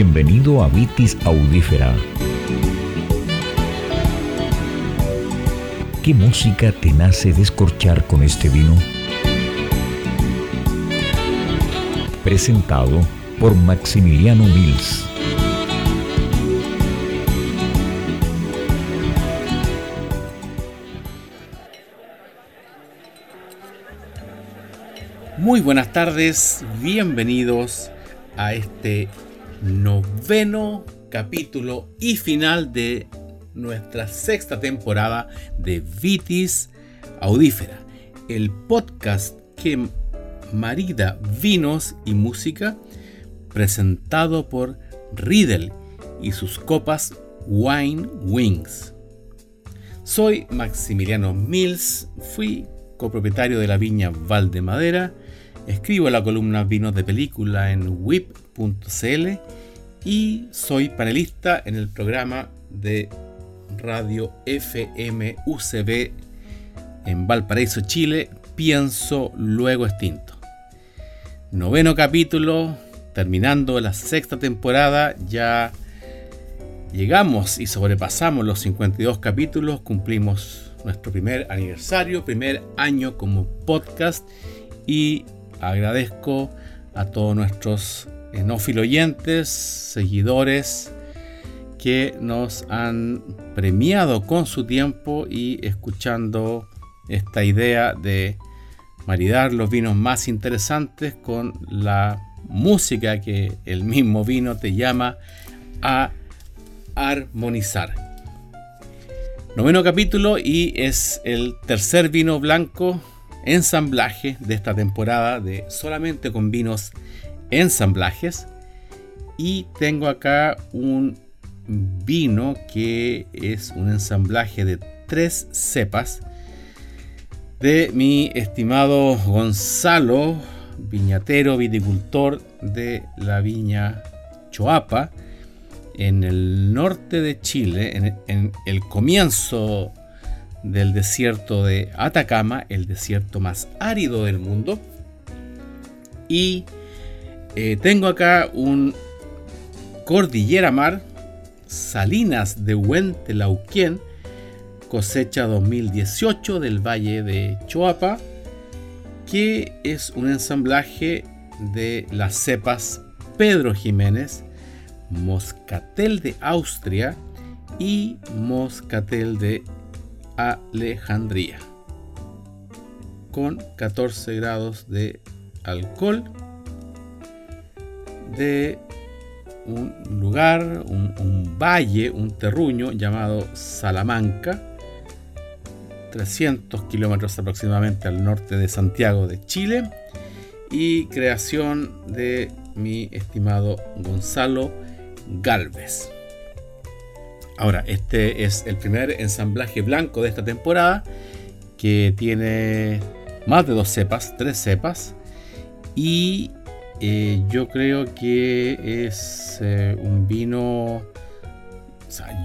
Bienvenido a Vitis Audífera. ¿Qué música te nace descorchar con este vino? Presentado por Maximiliano Mills. Muy buenas tardes, bienvenidos a este noveno capítulo y final de nuestra sexta temporada de Vitis Audífera, el podcast que marida vinos y música presentado por Riddle y sus copas Wine Wings. Soy Maximiliano Mills, fui copropietario de la viña Valdemadera Escribo la columna Vinos de Película en y soy panelista en el programa de radio FM UCB en Valparaíso, Chile, Pienso Luego Extinto. Noveno capítulo, terminando la sexta temporada, ya llegamos y sobrepasamos los 52 capítulos, cumplimos nuestro primer aniversario, primer año como podcast y agradezco a todos nuestros enófilo oyentes, seguidores que nos han premiado con su tiempo y escuchando esta idea de maridar los vinos más interesantes con la música que el mismo vino te llama a armonizar. Noveno capítulo y es el tercer vino blanco ensamblaje de esta temporada de solamente con vinos ensamblajes. Y tengo acá un vino que es un ensamblaje de tres cepas de mi estimado Gonzalo, viñatero, viticultor de la viña Choapa, en el norte de Chile, en, en el comienzo del desierto de Atacama, el desierto más árido del mundo. Y eh, tengo acá un Cordillera Mar, Salinas de Huentelauquien, cosecha 2018 del Valle de Choapa, que es un ensamblaje de las cepas Pedro Jiménez, Moscatel de Austria y Moscatel de Alejandría con 14 grados de alcohol de un lugar, un, valle, un terruño llamado Salamanca, 300 kilómetros aproximadamente al norte de Santiago de Chile, y creación de mi estimado Gonzalo Galvez. Ahora, este es el primer ensamblaje blanco de esta temporada que tiene más de dos cepas, tres cepas. Y eh, yo creo que es eh, un vino,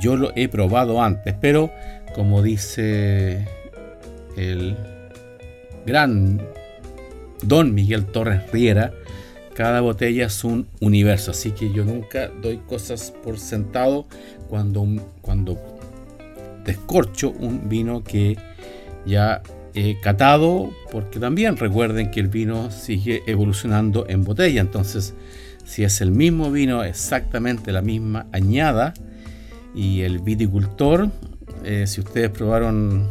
yo lo he probado antes, pero como dice el gran Don Miguel Torres Riera, cada botella es un universo, así que yo nunca doy cosas por sentado cuando, cuando descorcho un vino que ya he catado, porque también recuerden que el vino sigue evolucionando en botella, entonces si es el mismo vino, exactamente la misma añada, y el viticultor, eh, si ustedes probaron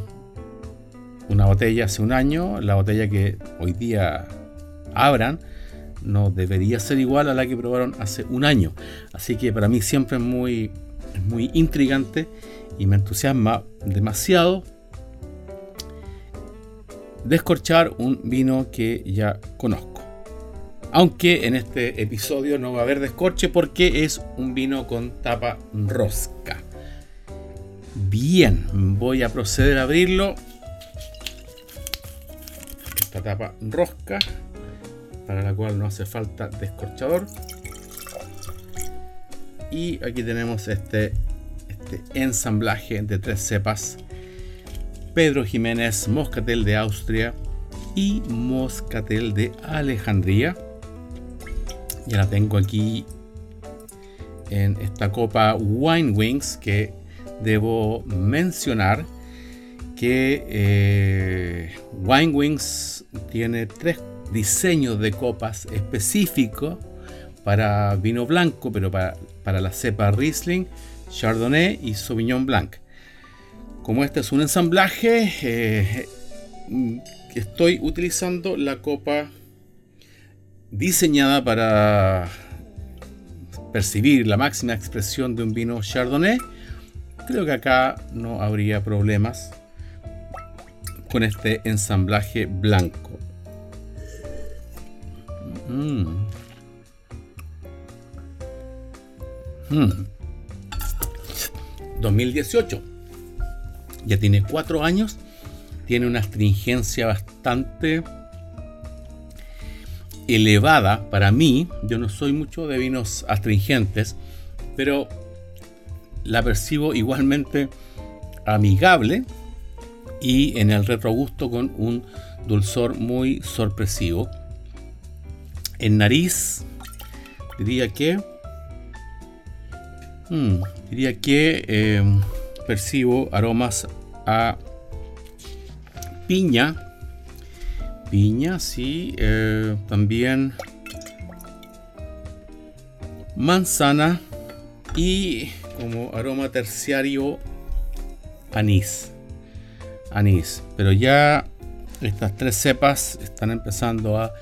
una botella hace un año, la botella que hoy día abran, no debería ser igual a la que probaron hace un año. Así que para mí siempre es muy muy intrigante y me entusiasma demasiado descorchar un vino que ya conozco. Aunque en este episodio no va a haber descorche porque es un vino con tapa rosca. Bien, voy a proceder a abrirlo. Esta tapa rosca, para la cual no hace falta descorchador. Y aquí tenemos este, este ensamblaje de tres cepas. Pedro Jiménez, Moscatel de Austria y Moscatel de Alejandría. Ya la tengo aquí en esta copa Wine Wings que debo mencionar que eh, Wine Wings tiene tres diseños de copas específicos para vino blanco, pero para, para la cepa Riesling, Chardonnay y Sauvignon Blanc. Como este es un ensamblaje, eh, estoy utilizando la copa diseñada para percibir la máxima expresión de un vino Chardonnay. Creo que acá no habría problemas con este ensamblaje blanco. 2018. Mm. Mm. Ya tiene cuatro años. Tiene una astringencia bastante elevada para mí. Yo no soy mucho de vinos astringentes, pero la percibo igualmente amigable y en el retrogusto con un dulzor muy sorpresivo. En nariz, diría que. Hmm, diría que em, percibo aromas a piña. Piña, sí. Eh, también manzana y como aroma terciario anís. Anís. Pero ya estas tres cepas están empezando a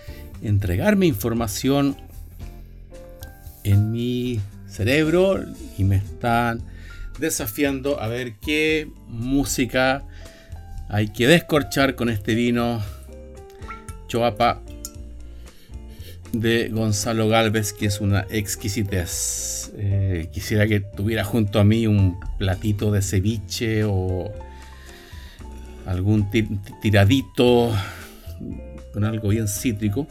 entregarme información en mi cerebro y me están desafiando a ver qué música hay que descorchar con este vino Choapa de Gonzalo Galvez, que es una exquisitez. Eh, quisiera que tuviera junto a mí un platito de ceviche o algún tiradito con algo bien cítrico.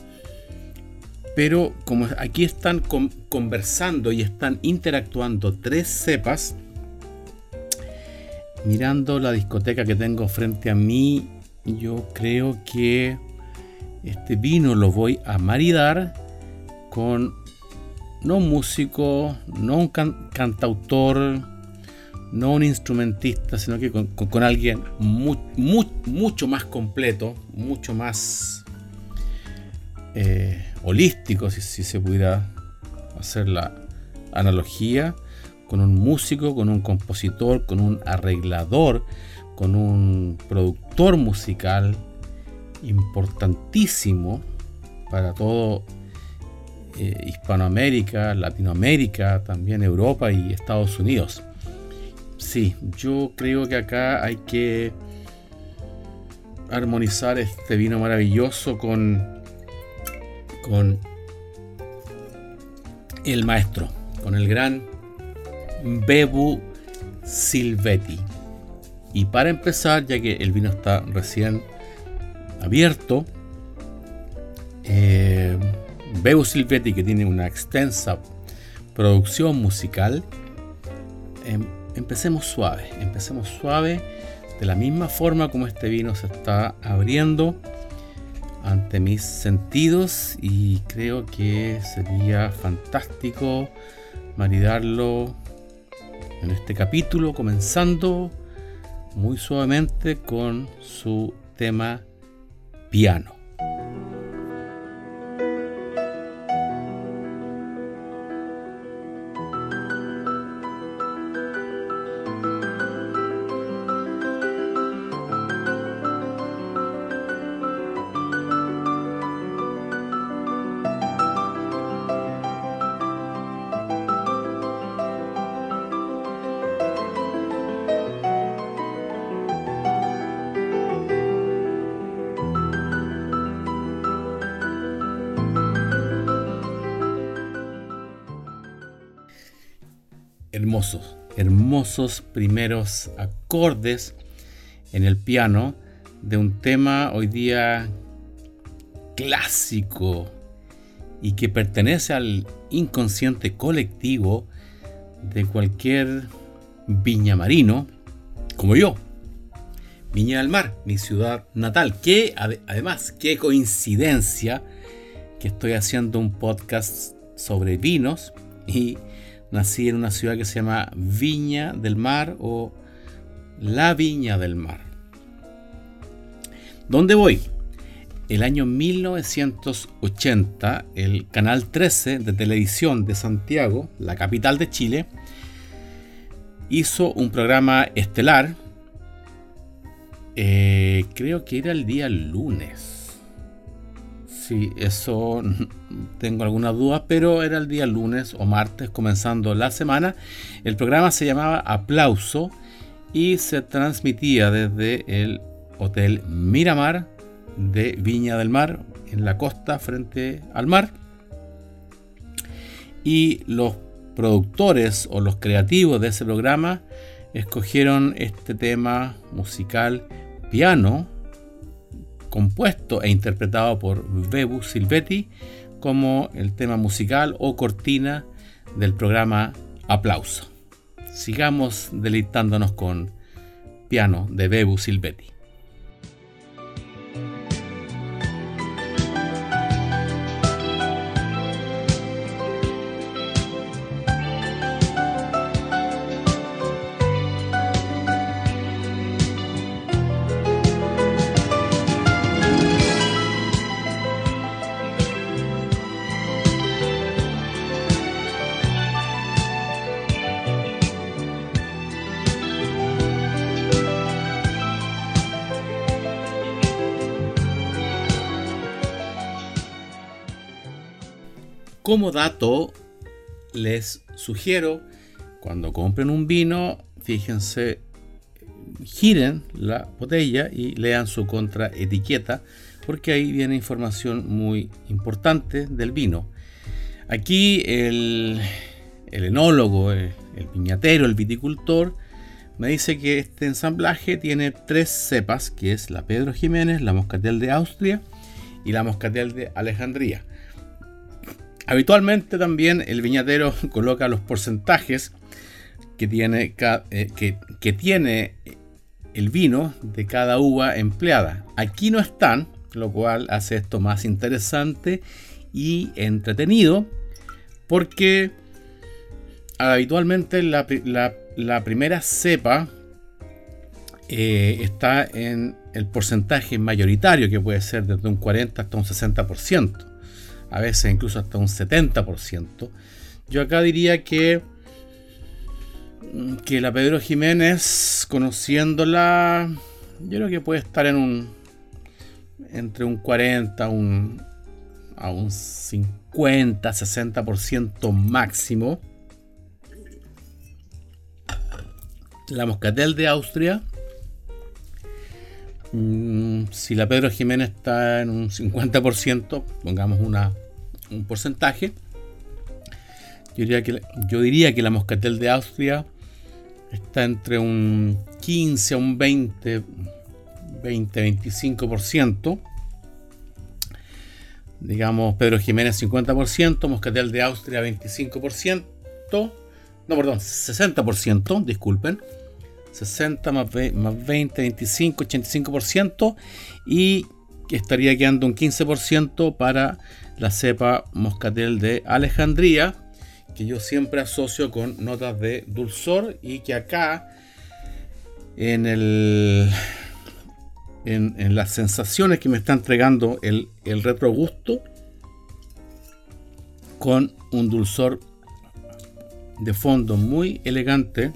Pero como aquí están conversando y están interactuando tres cepas, mirando la discoteca que tengo frente a mí, yo creo que este vino lo voy a maridar con no un músico, no un cantautor, no un instrumentista, sino que con, alguien mucho más completo, mucho más eh, holístico, si, se pudiera hacer la analogía, con un músico, con un compositor, con un arreglador, con un productor musical importantísimo para todo eh, Hispanoamérica, Latinoamérica, también Europa y Estados Unidos. Sí, yo creo que acá hay que armonizar este vino maravilloso con con el maestro, con el gran Bebu Silvetti. Y para empezar, ya que el vino está recién abierto, eh, Bebu Silvetti, que tiene una extensa producción musical, em, empecemos suave, empecemos suave, de la misma forma como este vino se está abriendo ante mis sentidos y creo que sería fantástico maridarlo en este capítulo comenzando muy suavemente con su tema piano. Hermosos, hermosos primeros acordes en el piano de un tema hoy día clásico y que pertenece al inconsciente colectivo de cualquier viña marino como yo. Viña del Mar, mi ciudad natal. Que además, qué coincidencia que estoy haciendo un podcast sobre vinos y nací en una ciudad que se llama Viña del Mar o La Viña del Mar. ¿Dónde voy? El año 1980, el Canal 13 de televisión de Santiago, la capital de Chile, hizo un programa estelar, eh, creo que era el día lunes Sí, eso tengo algunas dudas, pero era el día lunes o martes comenzando la semana. El programa se llamaba Aplauso y se transmitía desde el Hotel Miramar de Viña del Mar, en la costa frente al mar. Y los productores o los creativos de ese programa escogieron este tema musical piano compuesto e interpretado por Bebu Silvetti como el tema musical o cortina del programa Aplauso. Sigamos deleitándonos con piano de Bebu Silvetti. Como dato, les sugiero, cuando compren un vino, fíjense, giren la botella y lean su contraetiqueta, porque ahí viene información muy importante del vino. Aquí el, enólogo, el, el viñatero, el viticultor, me dice que este ensamblaje tiene tres cepas, que es la Pedro Jiménez, la Moscatel de Austria y la Moscatel de Alejandría. Habitualmente también el viñatero coloca los porcentajes que tiene, eh, que, tiene el vino de cada uva empleada. Aquí no están, lo cual hace esto más interesante y entretenido, porque habitualmente la, primera cepa eh, está en el porcentaje mayoritario, que puede ser desde un 40 hasta un 60% a veces incluso hasta un 70%. Yo acá diría que, que la Pedro Jiménez, conociéndola, yo creo que puede estar en un entre un 40 un, a un 50, 60% máximo. La Moscatel de Austria Mm, si la Pedro Jiménez está en un 50%, pongamos una, un porcentaje, yo diría, que, yo diría que la Moscatel de Austria está entre un 15 a un 20, 20, 25%. Digamos, Pedro Jiménez 50%, Moscatel de Austria 25%, no, perdón, 60%, disculpen. 60 más, 20, 25, 85% y estaría quedando un 15% para la cepa moscatel de Alejandría, que yo siempre asocio con notas de dulzor y que acá en el en, las sensaciones que me está entregando el, el retrogusto con un dulzor de fondo muy elegante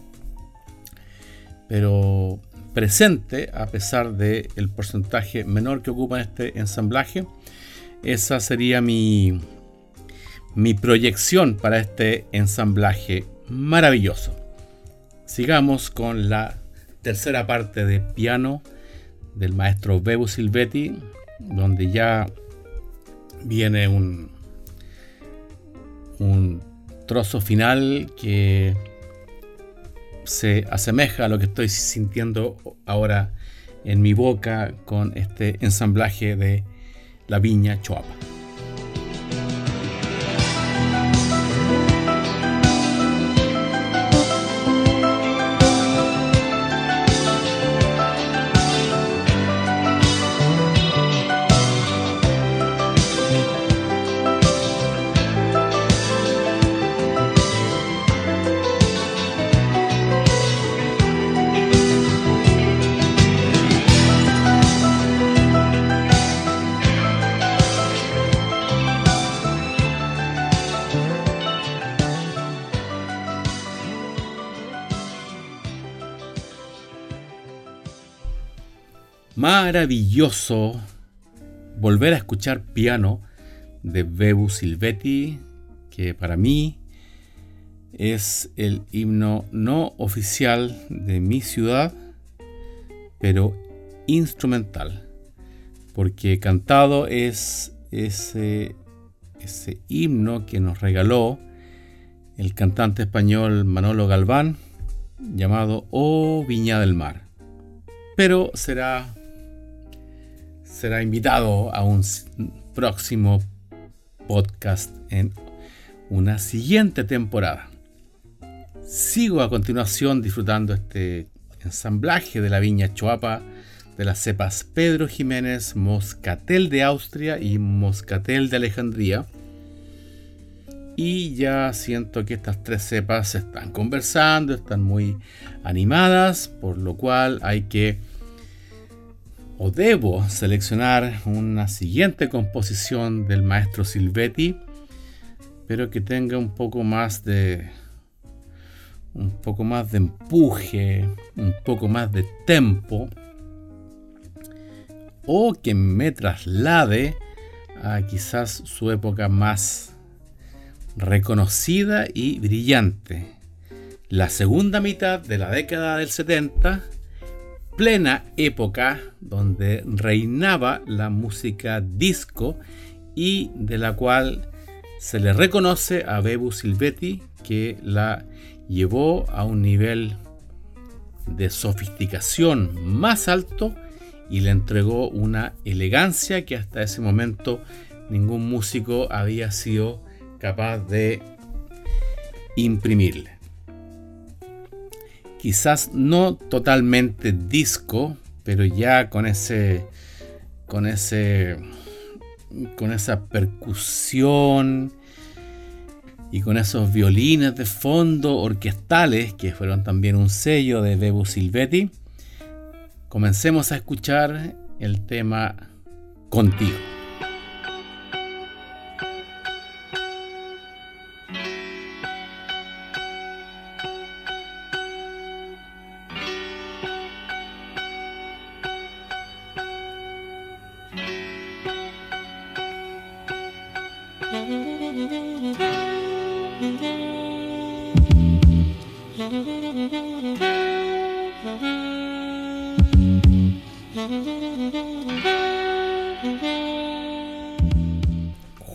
pero presente a pesar del el porcentaje menor que ocupa este ensamblaje. Esa sería mi, mi proyección para este ensamblaje maravilloso. Sigamos con la tercera parte de piano del maestro Bebu Silvetti, donde ya viene un, un trozo final que se asemeja a lo que estoy sintiendo ahora en mi boca con este ensamblaje de la viña Choapa. Maravilloso volver a escuchar piano de Bebu Silvetti, que para mí es el himno no oficial de mi ciudad, pero instrumental, porque cantado es ese, ese himno que nos regaló el cantante español Manolo Galván, llamado Oh Viña del Mar. Pero será, será invitado a un próximo podcast en una siguiente temporada. Sigo a continuación disfrutando este ensamblaje de la viña Choapa de las cepas Pedro Jiménez, Moscatel de Austria y Moscatel de Alejandría. Y ya siento que estas tres cepas están conversando, están muy animadas, por lo cual hay que debo seleccionar una siguiente composición del maestro Silvetti, pero que tenga un poco más de un poco más de empuje, un poco más de tempo, o que me traslade a quizás su época más reconocida y brillante, la segunda mitad de la década del 70, plena época donde reinaba la música disco y de la cual se le reconoce a Bebu Silvetti que la llevó a un nivel de sofisticación más alto y le entregó una elegancia que hasta ese momento ningún músico había sido capaz de imprimirle. Quizás no totalmente disco, pero ya con ese con ese con esa percusión y con esos violines de fondo orquestales que fueron también un sello de Bebu Silvetti, comencemos a escuchar el tema Contigo.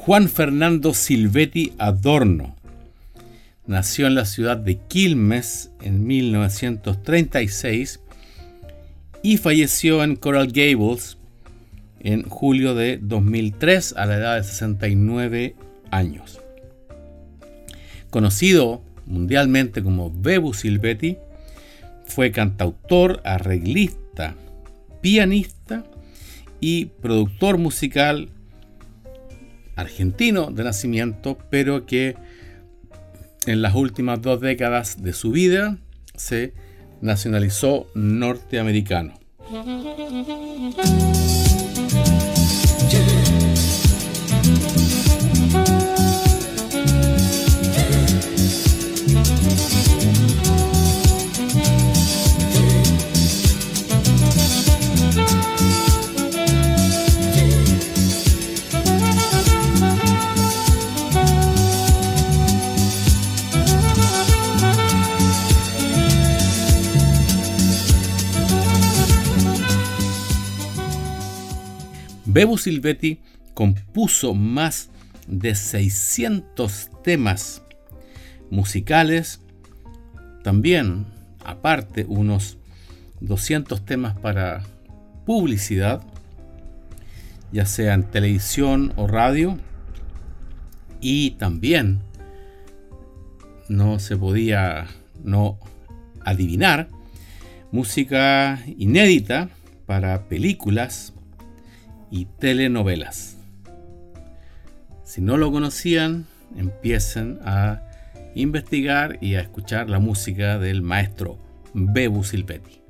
Juan Fernando Silvetti Adorno nació en la ciudad de Quilmes en 1936 y falleció en Coral Gables en julio de 2003 a la edad de 69 años. Conocido mundialmente como Bebu Silvetti, fue cantautor, arreglista, pianista y productor musical argentino de nacimiento, pero que en las últimas dos décadas de su vida se nacionalizó norteamericano. Bebo Silvetti compuso más de 600 temas musicales, también aparte unos 200 temas para publicidad, ya sea en televisión o radio, y también no se podía no adivinar música inédita para películas, y telenovelas. Si no lo conocían, empiecen a investigar y a escuchar la música del maestro Bebu Silvetti.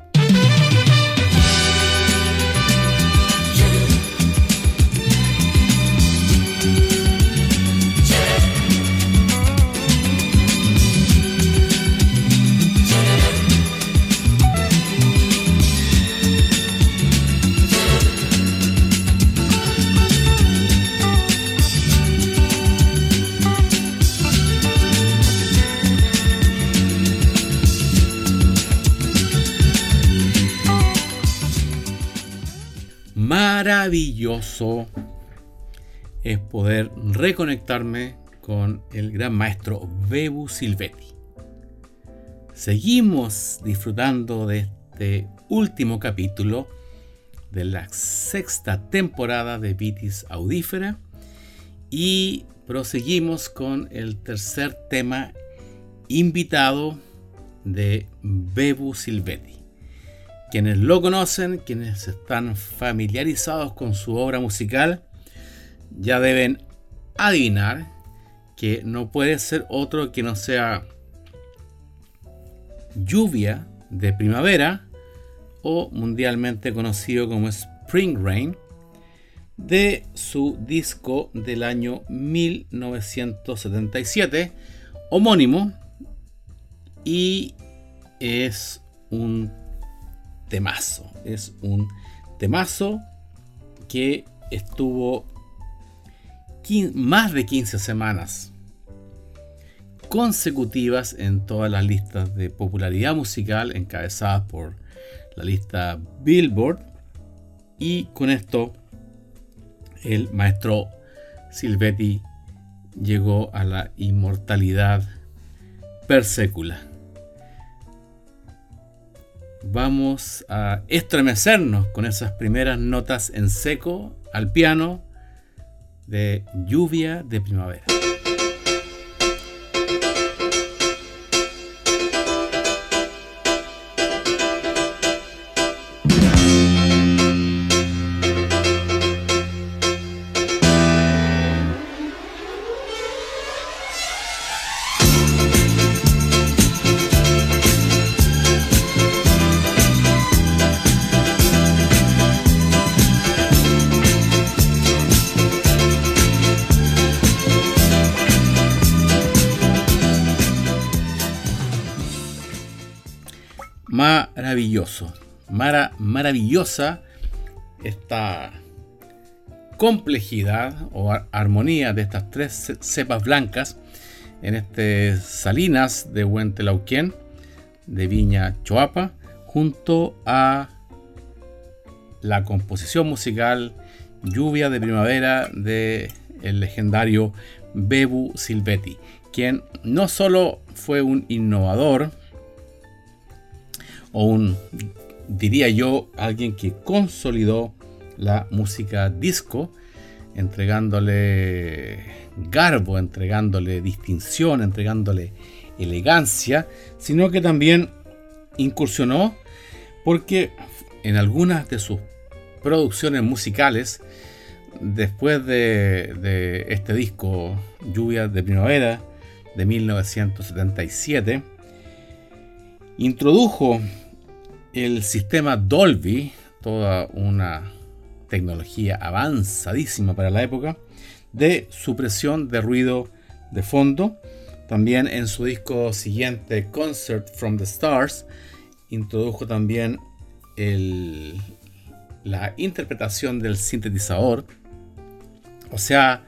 Es poder reconectarme con el gran maestro Bebu Silvetti. Seguimos disfrutando de este último capítulo de la sexta temporada de Vitis Audífera y proseguimos con el tercer tema invitado de Bebu Silvetti. Quienes lo conocen, quienes están familiarizados con su obra musical, ya deben adivinar que no puede ser otro que no sea lluvia de primavera o mundialmente conocido como Spring Rain de su disco del año 1977 homónimo y es un temazo. Es un temazo que estuvo más de 15 semanas consecutivas en todas las listas de popularidad musical encabezadas por la lista Billboard. Y con esto el maestro Silvetti llegó a la inmortalidad per secula vamos a estremecernos con esas primeras notas en seco al piano de lluvia de primavera. Maravilloso. maravillosa esta complejidad o armonía de estas tres cepas blancas en este Salinas de Huentelauquén de Viña Choapa junto a la composición musical Lluvia de Primavera de el legendario Bebu Silvetti, quien no solo fue un innovador o un, diría yo, alguien que consolidó la música disco, entregándole garbo, entregándole distinción, entregándole elegancia, sino que también incursionó porque en algunas de sus producciones musicales, después de, de este disco Lluvia de Primavera de 1977, introdujo el sistema Dolby, toda una tecnología avanzadísima para la época, de supresión de ruido de fondo. También en su disco siguiente, Concert from the Stars, introdujo también la interpretación del sintetizador. O sea,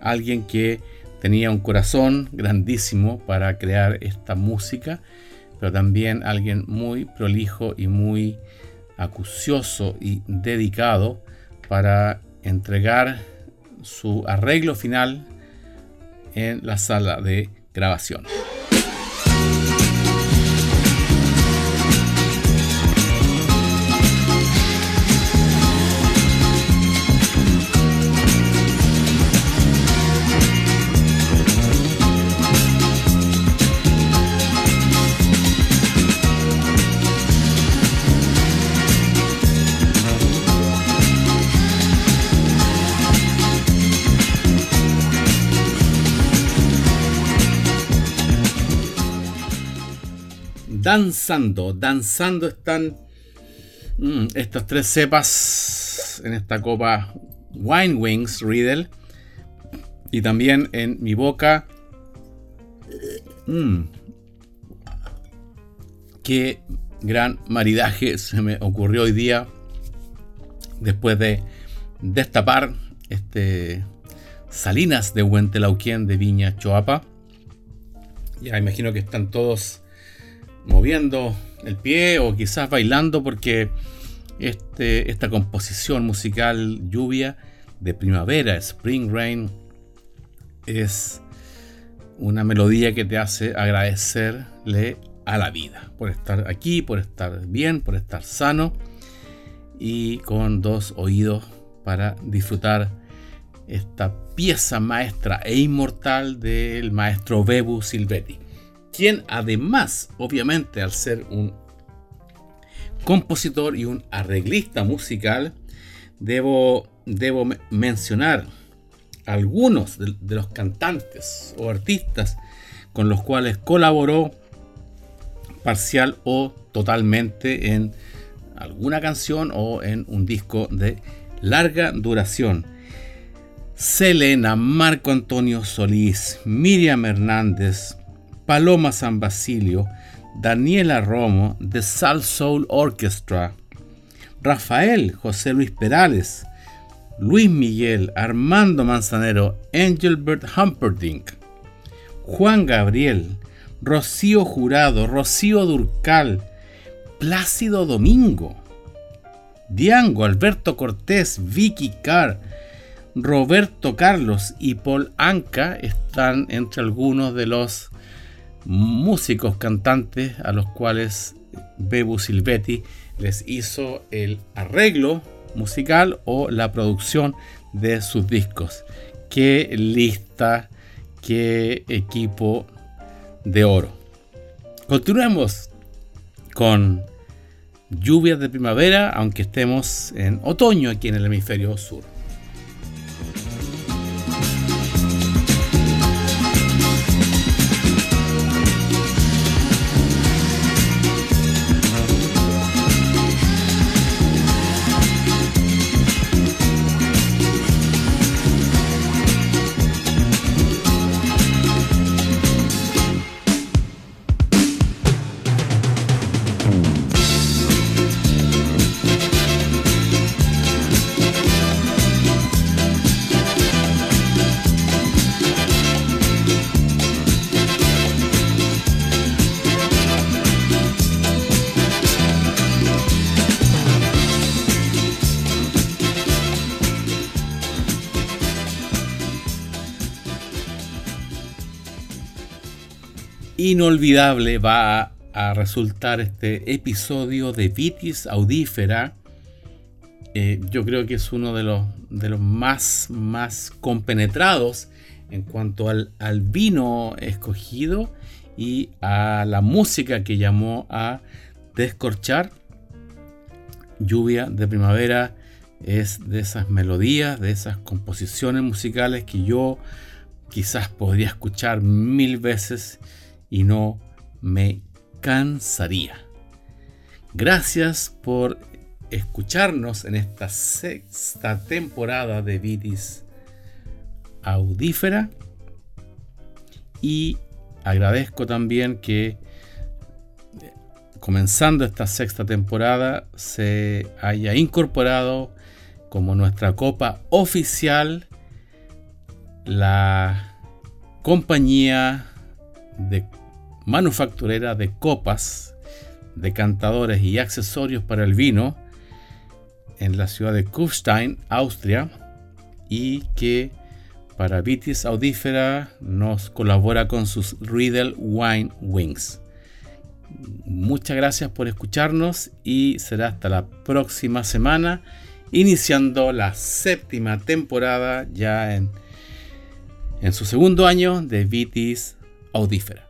alguien que tenía un corazón grandísimo para crear esta música pero también alguien muy prolijo y muy acucioso y dedicado para entregar su arreglo final en la sala de grabación. Danzando. Danzando están mm, estas tres cepas en esta copa Wine Wings Riddle. Y también en mi boca. Mm, qué gran maridaje se me ocurrió hoy día. Después de destapar este Salinas de Huentelauquien de Viña Choapa. Ya imagino que están todos moviendo el pie o quizás bailando porque este, esta composición musical lluvia de primavera, Spring Rain, es una melodía que te hace agradecerle a la vida por estar aquí, por estar bien, por estar sano y con dos oídos para disfrutar esta pieza maestra e inmortal del maestro Bebu Silvetti, quien además, obviamente, al ser un compositor y un arreglista musical, debo, debo mencionar algunos de, los cantantes o artistas con los cuales colaboró parcial o totalmente en alguna canción o en un disco de larga duración. Selena, Marco Antonio Solís, Miriam Hernández, Paloma San Basilio, Daniela Romo, The Sal Soul Orchestra, Rafael José Luis Perales, Luis Miguel, Armando Manzanero, Engelbert Humperdinck, Juan Gabriel, Rocío Jurado, Rocío Durcal, Plácido Domingo, Diango, Alberto Cortés, Vicky Carr, Roberto Carlos y Paul Anka están entre algunos de los músicos cantantes a los cuales Bebu Silvetti les hizo el arreglo musical o la producción de sus discos. Qué lista, qué equipo de oro. Continuemos con lluvias de primavera, aunque estemos en otoño aquí en el hemisferio sur. Inolvidable va a, resultar este episodio de Vitis Audífera. Eh, yo creo que es uno de los, de los más, más compenetrados en cuanto al, al, vino escogido y a la música que llamó a descorchar. Lluvia de primavera es de esas melodías, de esas composiciones musicales que yo quizás podría escuchar mil veces y no me cansaría. Gracias por escucharnos en esta sexta temporada de Vitis Audífera y agradezco también que comenzando esta sexta temporada se haya incorporado como nuestra copa oficial la compañía de manufacturera de copas, decantadores y accesorios para el vino en la ciudad de Kufstein, Austria, y que para Vitis Audífera nos colabora con sus Riedel Wine Wings. Muchas gracias por escucharnos y será hasta la próxima semana, iniciando la séptima temporada ya en, en su segundo año de Vitis Audífera.